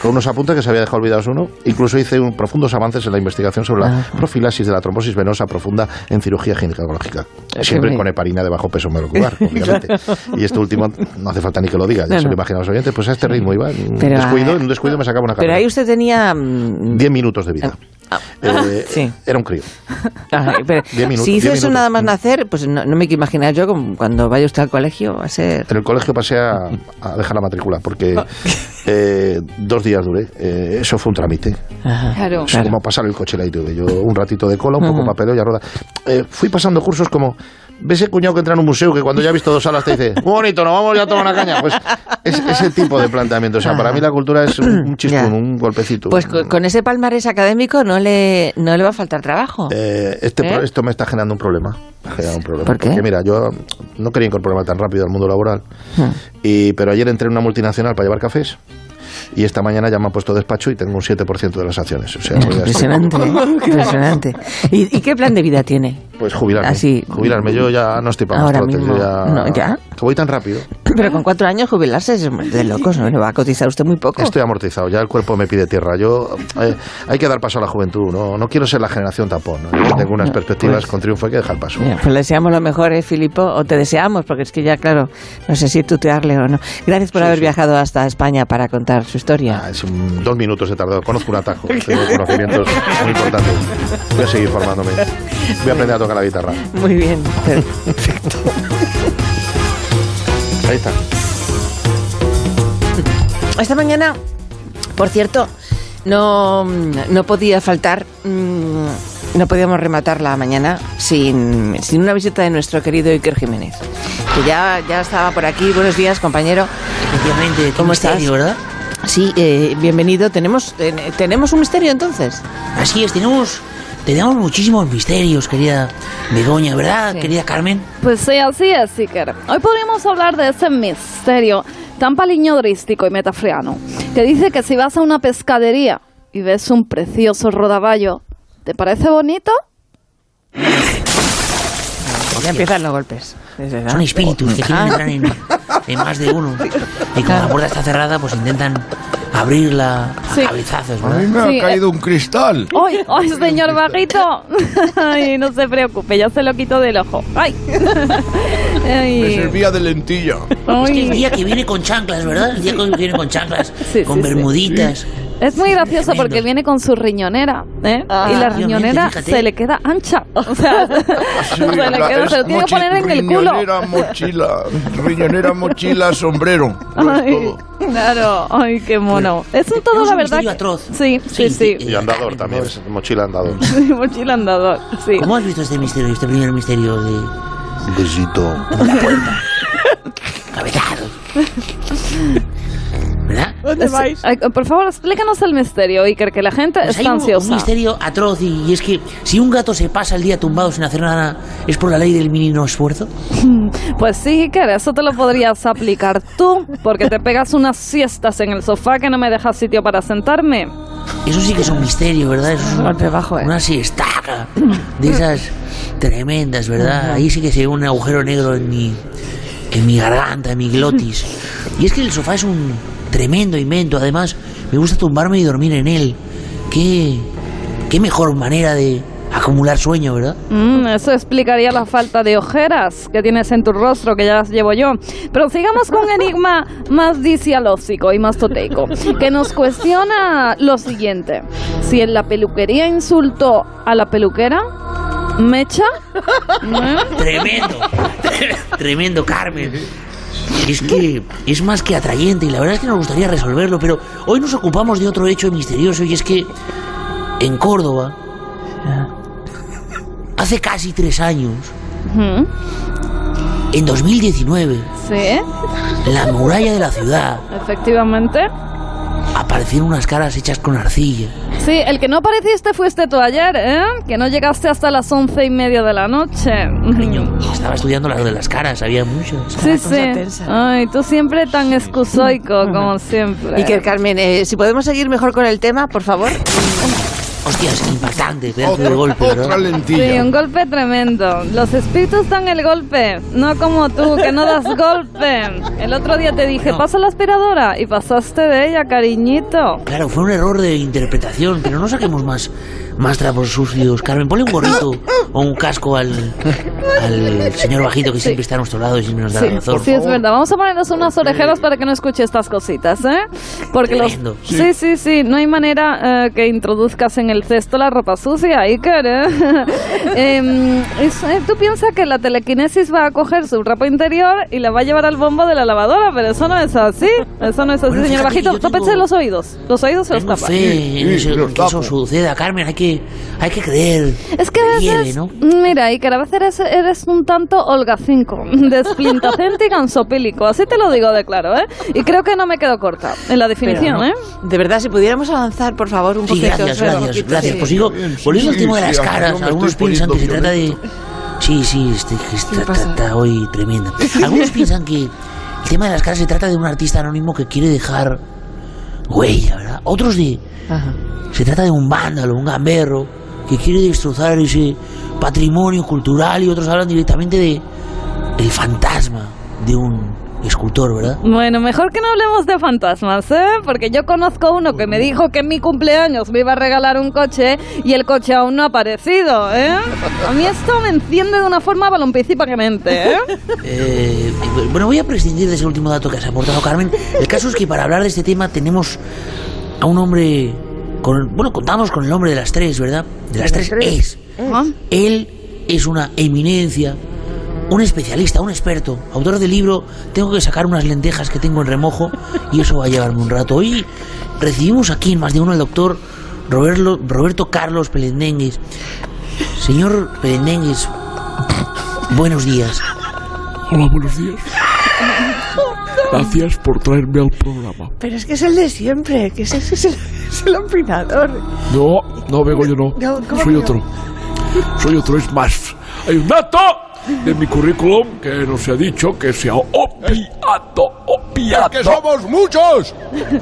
con unos apuntes que se había dejado olvidados uno. Incluso hice un, profundos avances en la investigación sobre la profilaxis de la trombosis venosa profunda en cirugía ginecológica. Siempre con heparina de bajo peso molecular, obviamente. Y este último no hace falta ni que lo diga, ya No, se lo imaginan los oyentes, pues a este ritmo iba. Un Pero, descuido, ah, en un descuido me sacaba una Pero carrera. ahí usted tenía... mm, 10 minutos de vida. Eh, sí. Era un crío. Ay, pero Diez minutos, si hizo diez eso minutos. nada más nacer, pues no, no me quiero imaginar yo como cuando vaya usted al colegio va a ser... En el colegio pasé a, a dejar la matrícula porque Ah. eh, dos días duré. Eh, eso fue un trámite. Claro. Es como pasar el coche la ITV. Yo un ratito de cola, un poco Ujú. papeleo y a rueda. Eh, fui pasando cursos como. ¿Ves ese cuñado que entra en un museo que cuando ya ha visto dos salas te dice, muy bonito, nos vamos ya a tomar una caña? Pues es ese tipo de planteamiento. O sea, para mí la cultura es un, un chispún, un golpecito. Pues con, con ese palmarés académico no le, no le va a faltar trabajo. Eh, este ¿Eh? Esto me está generando un problema. Generado un problema. ¿Por qué? Porque mira, yo no quería incorporarme tan rápido al mundo laboral, Hmm. y, pero ayer entré en una multinacional para llevar cafés. Y esta mañana ya me han puesto despacho y tengo un 7% de las acciones. O sea, Impresionante, impresionante. ¿Y, y qué plan de vida tiene? Pues jubilarme. Así. Jubilarme. Yo ya no estoy para más Ahora trotes. mismo. Yo ya, No, ¿ya? Que voy tan rápido. Pero con cuatro años jubilarse es de locos, ¿no? Va a cotizar usted muy poco. Estoy amortizado. Ya el cuerpo me pide tierra. Yo eh, Hay que dar paso a la juventud. No, no quiero ser la generación tapón. tengo unas perspectivas con triunfo. Hay que dejar paso. Mira, pues le deseamos lo mejor, ¿eh, Filipo? O te deseamos, porque es que ya, claro, no sé si tutearle o no. Gracias por haber viajado hasta España para contar su historia. Ah, es un- dos minutos he tardado. Conozco un atajo. Tengo conocimientos muy importantes. Voy a seguir formándome. Voy a aprender a tocar la guitarra. Muy bien, perfecto. Ahí está. Esta mañana, por cierto, no, no podía faltar, mm, no podíamos rematar la mañana sin, sin una visita de nuestro querido Iker Jiménez, que ya, ya estaba por aquí. Buenos días, compañero. Efectivamente, ¿Cómo estás? misterio, ¿verdad? Sí, eh, bienvenido. ¿Tenemos, ten- ¿Tenemos un misterio entonces? Así es, tenemos tenemos muchísimos misterios, querida Begoña, ¿verdad, Sí. querida Carmen? Pues sí, así es, Iker. Hoy podríamos hablar de ese misterio tan paliñodrístico y metafriano que dice que si vas a una pescadería y ves un precioso rodaballo, ¿te parece bonito? Ya empiezan los golpes. Son espíritus que quieren Ah. entrar en, en más de uno. Y como la puerta está cerrada, pues intentan abrirla a Sí. cabezazos, A mí ¿verdad? me ha Sí, caído un cristal. ¡Ay, ay, señor bajito! Ay, no se preocupe, ya se lo quito del ojo. ¡Ay! Me Ay, servía de lentilla. Es que el ay. día que viene con chanclas, ¿verdad? El día que viene con chanclas, Sí, con sí, sí. bermuditas. Es muy gracioso Tremendo. porque viene con su riñonera, ¿eh? Ah, y la riñonera se le queda ancha. O sea, se, le queda- se lo tiene que poner en el culo. Riñonera, mochila, riñonera, mochila, sombrero. Ay, todo. claro, ay, qué mono. Es un todo, la un verdad. que- atroz. Sí, sí, sí. Sí, Y andador también, es mochila andador. Mochila andador, sí. ¿Cómo has visto este misterio, este primer misterio de Un besito. cabezados? ¿Verdad? Es- ay, por favor, explícanos el misterio, Iker, que la gente Pues está hay un, un ansiosa. misterio atroz y, y es que si un gato se pasa el día tumbado sin hacer nada, ¿es por la ley del mínimo esfuerzo? Pues sí, Iker, eso te lo podrías aplicar tú, porque te pegas unas siestas en el sofá que no me dejas sitio para sentarme. Eso sí que es un misterio, ¿verdad? Eso es un- Golpe bajo, ¿eh? una siestaca de esas tremendas, ¿verdad? Ahí sí que se ve un agujero negro en mi, en mi garganta, en mi glotis. Y es que el sofá es un tremendo invento. Además, me gusta tumbarme y dormir en él. Qué, qué mejor manera de acumular sueño, ¿verdad? Mm, eso explicaría la falta de ojeras que tienes en tu rostro, que ya las llevo yo. Pero sigamos con un enigma más disialógico y más toteico, que nos cuestiona lo siguiente. Si en la peluquería insultó a la peluquera, ¿mecha? Tremendo, tremendo, Carmen. Es que es más que atrayente y la verdad es que nos gustaría resolverlo, pero hoy nos ocupamos de otro hecho misterioso y es que en Córdoba, hace casi tres años, en 2019, Sí, en la muralla de la ciudad efectivamente. aparecieron unas caras hechas con arcilla. Sí, el que no apareciste fuiste tú ayer, ¿eh? Que no llegaste hasta las once y media de la noche. Cariño, estaba estudiando las de las caras, había muchas. Sí, cosa sí. tensa. Ay, tú siempre tan excusoico, como siempre. Y que Carmen, eh, si podemos seguir mejor con el tema, por favor. Hostias, impactante, pedazo de Otra, golpe, otra ¿verdad? Sí, lentilla. un golpe tremendo. Los espíritus dan el golpe, no como tú, que no das golpe. El otro día te dije, No. pasa la aspiradora, y pasaste de ella, cariñito. Claro, fue un error de interpretación, pero no saquemos más, más trapos sucios. Carmen, ponle un gorrito o un casco al, al señor bajito que siempre está a nuestro lado y siempre nos da Sí, la razón. sí, es verdad. Vamos a ponernos unas orejeras para que no escuche estas cositas, ¿eh? Porque los... Tremendo. Sí, sí, sí. No hay manera eh, que introduzcas en el cesto la ropa sucia, Iker, ¿eh? Em, es- eh, tú piensas que la telequinesis va a coger su ropa interior y la va a llevar al bombo de la lavadora, pero eso no es así. Eso no es así, Bueno, señor bajito. yo Tópense tengo- los oídos. Los oídos se los Tengo tapan. fe en Sí, eso, sí, que eso suceda, Carmen. Hay que, hay que creer. Es que a veces, ¿no? mira, Iker, a veces eres, eres un tanto holgacinco, desplintacente y gansopílico, así te lo digo de claro, ¿eh? Y creo que no me quedo corta en la definición, Pero no. ¿eh? De verdad, si pudiéramos avanzar, por favor, un Sí, poquito. gracias, gracias, poquito, gracias. sí. Pues sí, volviendo al sí, tema de las caras, algunos piensan que se trata de... Sí, sí, este, que está, está- está hoy tremenda. Algunos piensan que el tema de las caras se trata de un artista anónimo que quiere dejar huella, ¿verdad? Otros de... Ajá. Se trata de un vándalo, un gamberro, que quiere destrozar ese patrimonio cultural y otros hablan directamente de el fantasma de un escultor, ¿verdad? Bueno, mejor que no hablemos de fantasmas, ¿eh? Porque yo conozco uno que me dijo que en mi cumpleaños me iba a regalar un coche y el coche aún no ha aparecido, ¿eh? A mí esto me enciende de una forma balompicípicamente, ¿eh? Eh, bueno, voy a prescindir de ese último dato que has aportado, Carmen. El caso es que para hablar de este tema tenemos a un hombre... Con, bueno, contamos con el hombre de las tres, ¿verdad? De las tres es. Ah, Él es una eminencia, un especialista, un experto, autor del libro Tengo que sacar unas lentejas que tengo en remojo y eso va a llevarme un rato. Hoy recibimos aquí en más de uno al doctor Roberto, Roberto Carlos Pelendengues. Señor Pelendengues, buenos días. Hola, buenos días. Gracias por traerme al programa. Pero es que es el de siempre, que es, es, es el, es el opinador. No, no, Begoña, no. No, ¿cómo Soy no? otro. Soy otro, es más. Hay un dato de mi currículum que no se ha dicho que sea opiato, opiato. ¡Que somos muchos!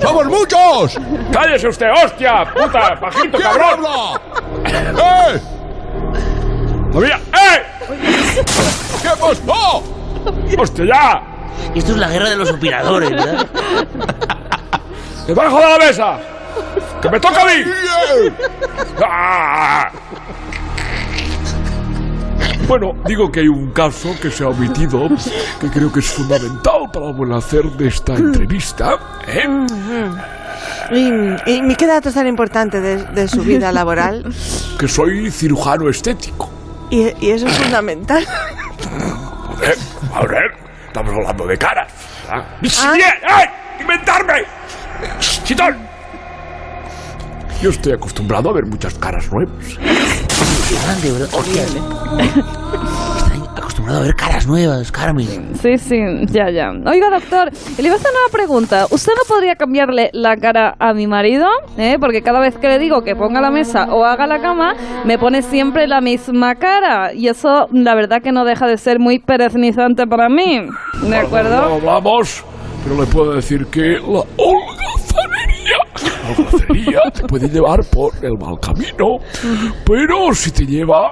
¡Somos muchos! ¡Cállese usted, hostia! ¡Puta! ¡Bajito, ¿Quién cabrón! habla? ¡Eh! ¡Todavía! ¡Eh! ¿Qué pasó? ¡Hostia, ya! Esto es la guerra de los operadores, ¿verdad? ¡Debajo de la mesa! ¡Que me toca a mí! ¡Ah! Bueno, digo que hay un caso que se ha omitido que creo que es fundamental para el buen hacer de esta entrevista. ¿eh? ¿Y, y qué dato tan importante de, de su vida laboral? Que soy cirujano estético. Y, y eso es fundamental. ¿eh? A ver, estamos hablando de caras. Ah. ¡Bien! ¡Ay! ¡Inventarme! ¡Chitón! Yo estoy acostumbrado a ver muchas caras nuevas. Impresionante, ¿verdad? Hostia. Está acostumbrado a ver caras nuevas, Carmen. Sí, sí, ya, ya. Oiga, doctor, le iba a hacer una pregunta. ¿Usted no podría cambiarle la cara a mi marido? ¿Eh? Porque cada vez que le digo que ponga la mesa o haga la cama, me pone siempre la misma cara. Y eso, la verdad, que no deja de ser muy pereznizante para mí. ¿De No acuerdo? hablamos, pero le puedo decir que la holgazanería, la holgazanería te puede llevar por el mal camino, pero si te lleva,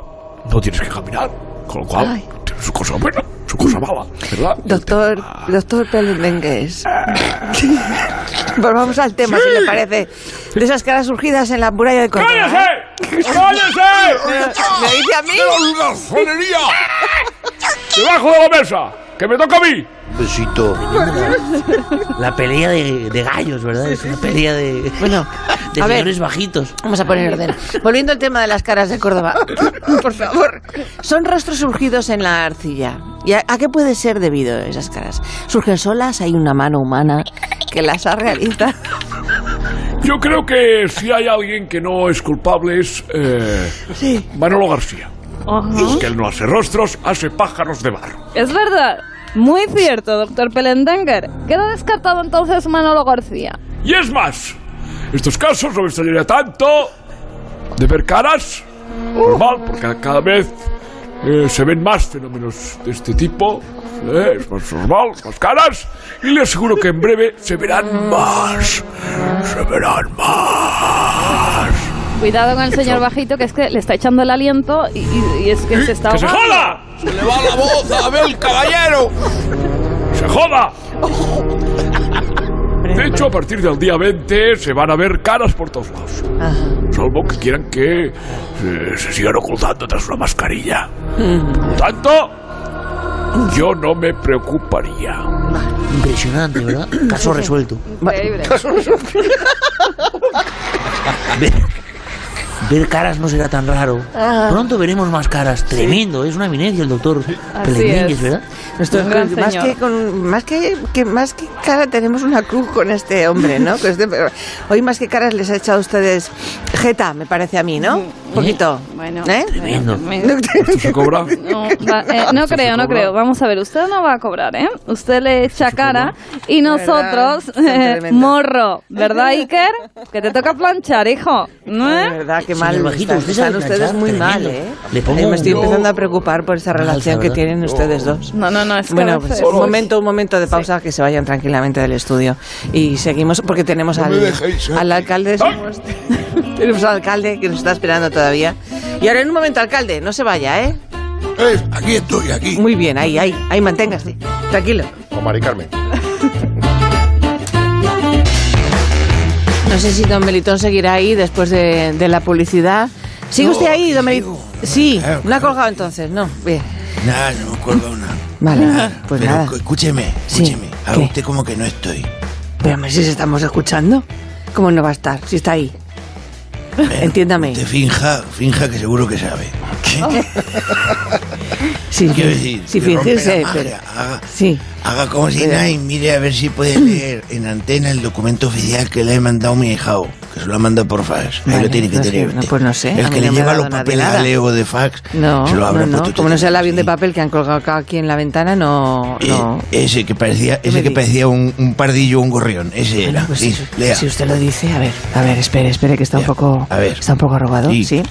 no tienes que caminar. Con lo cual, Ay. tiene su cosa buena, su cosa mala, ¿verdad? Doctor, doctor Pelendengues. Volvamos al tema, si le parece. De esas caras surgidas en la muralla de Córdoba. ¡Cállese! ¡Cállese! ¿Me dice a mí? ¡De la! ¡Debajo de la mesa! ¡Que me toca a mí! Besito. La pelea de, de gallos, ¿verdad? Es una pelea de, Bueno, de a ver. señores bajitos. Vamos a poner orden. Volviendo al tema de las caras de Córdoba, por favor. Son rostros surgidos en la arcilla. ¿Y a, a qué puede ser debido esas caras? ¿Surgen solas? ¿Hay una mano humana que las ha realizado? Yo creo que si hay alguien que no es culpable es eh, Sí. Manolo García. Ajá. Es que él no hace rostros, hace pájaros de barro. Es verdad. Muy cierto, doctor Pelendenger. Queda descartado entonces Manolo García. Y es más, estos casos no me extrañaría tanto de ver caras, normal, porque cada vez eh, se ven más fenómenos de este tipo, eh, es más normal, más caras, y le aseguro que en breve se verán más, se verán más. Cuidado con el señor bajito, que es que le está echando el aliento y, y- y es que se está ¡Que se ahogando. joda! ¡Se le va la voz a Abel Caballero! ¡Se joda! De hecho, a partir del día 20 se van a ver caras por todos lados. Salvo que quieran que eh, se sigan ocultando tras una mascarilla. Por lo tanto, yo no me preocuparía. Impresionante, ¿verdad? Caso resuelto. Increíble. Ver, caras no será tan raro. Pronto veremos más caras. Tremendo, es una eminencia el doctor es. ¿verdad? Nuestro- Un gran más, señor. que con, más, que, que- más que cara tenemos una cruz con este hombre, ¿no? Este- hoy más que caras les ha echado a ustedes jeta, me parece a mí, ¿no? Un poquito. Bueno, ¿Eh? Tremendo. ¿Esto se cobra? No, va- eh, no creo, no creo. Vamos a ver, usted no va a cobrar, ¿eh? Usted le echa cara y nosotros, morro. ¿Verdad, Iker? Que te toca planchar, hijo. ¿No, eh? verdad, qué Señor mal. Bajito, están, usted están sabe ustedes muy mal, tremendo. ¿eh? Le pongo Eh, me estoy empezando a preocupar por esa relación que tienen ustedes dos. No, no, no, es Bueno, a pues un momento, un momento de pausa, que se vayan tranquilamente del estudio. Y seguimos, porque tenemos No al, dejéis, ¿eh? al alcalde. somos- tenemos al alcalde que nos está esperando todavía. Y ahora en un momento, alcalde, no se vaya, ¿eh? Eh, aquí estoy, aquí. Muy bien, ahí, ahí, ahí, manténgase. Tranquilo. Con Mari Carmen. No sé si don Melitón seguirá ahí después de, de la publicidad. ¿Sigue No, usted ahí, don. Melitón? Sí, Claro, no ha colgado entonces, ¿no? Bien. Nada, no me acuerdo nada. Vale, pues Pero nada. escúcheme, Sí, escúcheme. Haga ¿qué? usted como que no estoy. Pero si se estamos escuchando, ¿cómo no va a estar? Si está ahí. Eh, Entiéndame. Usted finja, finja que seguro que sabe. ¿Eh? Sí, Quiero decir, sí, fingirse, la magia, pero- haga, Sí. haga como si nada y mire a ver si puede leer en antena el documento oficial que le he mandado mi hijao, que se lo ha mandado por fax. Ahí Vale, lo tiene que no sé, tener. no, usted. pues no sé, El que le no lleva los papeles a Leo de fax, No, se lo habrá no, no. Como no sea el avión de papel que han colgado acá aquí en la ventana, no... Eh, no. ese que parecía, ¿Qué ese que parecía un, un pardillo un gorrión, ese era. Pues sí, si, lea. si usted lo dice, a ver, a ver, espere, espere, que está un poco, a ver. está un poco arrugado, sí.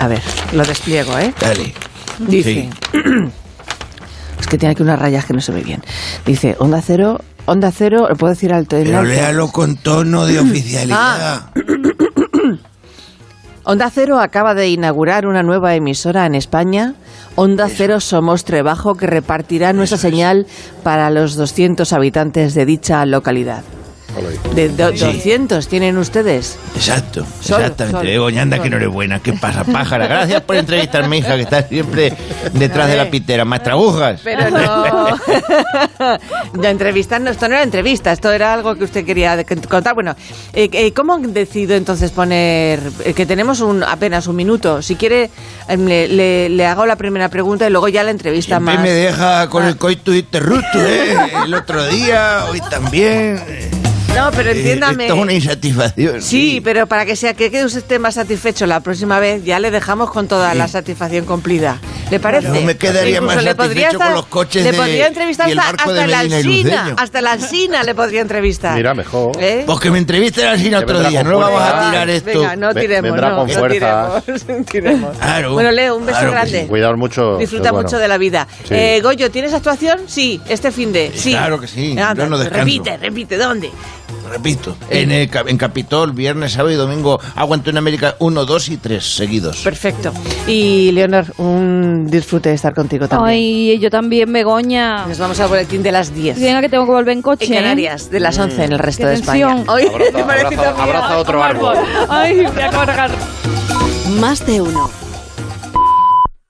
A ver, lo despliego, ¿eh? Dale. Dice, es que tiene aquí unas rayas que no se ve bien. Dice, onda cero, onda cero, lo puedo decir alto. Pero alto? léalo con tono de oficialidad. Ah. Onda Cero acaba de inaugurar una nueva emisora en España. Onda Cero Somos Trebajo que repartirá nuestra señal para los 200 habitantes de dicha localidad. De do- 200 tienen ustedes. Exacto, exactamente. solo, Begoña, anda solo. que no eres buena. ¿Qué pasa, pájara? Gracias por entrevistarme, hija, que está siempre detrás de la pitera. Maestra agujas. Pero no. La entrevista, no, esto no era entrevista, esto era algo que usted quería contar. Bueno, eh, eh, ¿cómo han decidido entonces poner eh, que tenemos un, apenas un minuto? Si quiere, eh, le, le- le hago la primera pregunta y luego ya la entrevista Siempre más. me deja con el coito interrupto, ¿eh? El otro día, hoy también. No, pero Eh, entiéndame. Esto es una insatisfacción. Sí, pero para que sea que quede usted esté más satisfecho la próxima vez, ya le dejamos con toda la satisfacción cumplida. ¿Le parece? Yo me quedaría Incluso más le podría satisfecho con estar- los coches Le de- podría entrevistar y el hasta, de hasta la. Luceño. Hasta la Alsina le podría entrevistar. Mira, mejor. ¿Eh? Pues que me entrevisten así Que otro día. con No lo vamos a tirar esto. Venga, no tiremos, vendrá no, con no fuerza. tiremos, tiremos. Claro. Bueno, Leo, un beso Claro grande. sí. Cuidado mucho. Disfruta bueno. mucho de la vida. Sí. Eh, Goyo, ¿tienes actuación? Sí, este fin de. Sí. Claro que sí, Anda, no descanso. repite, repite, ¿dónde? Repito. En, el en Capitol, viernes, sábado y domingo, Aguante en América 1, 2 y 3 seguidos. Perfecto. Y Leonor, un disfrute de estar contigo también. Ay, yo también, Begoña. Nos vamos al boletín de las 10. Venga, que tengo que volver en coche. En Canarias, de las 11 en el resto Qué de España. Ay, Abraza- abraza- abraza otro árbol. Ay, voy a cargar. Más de uno.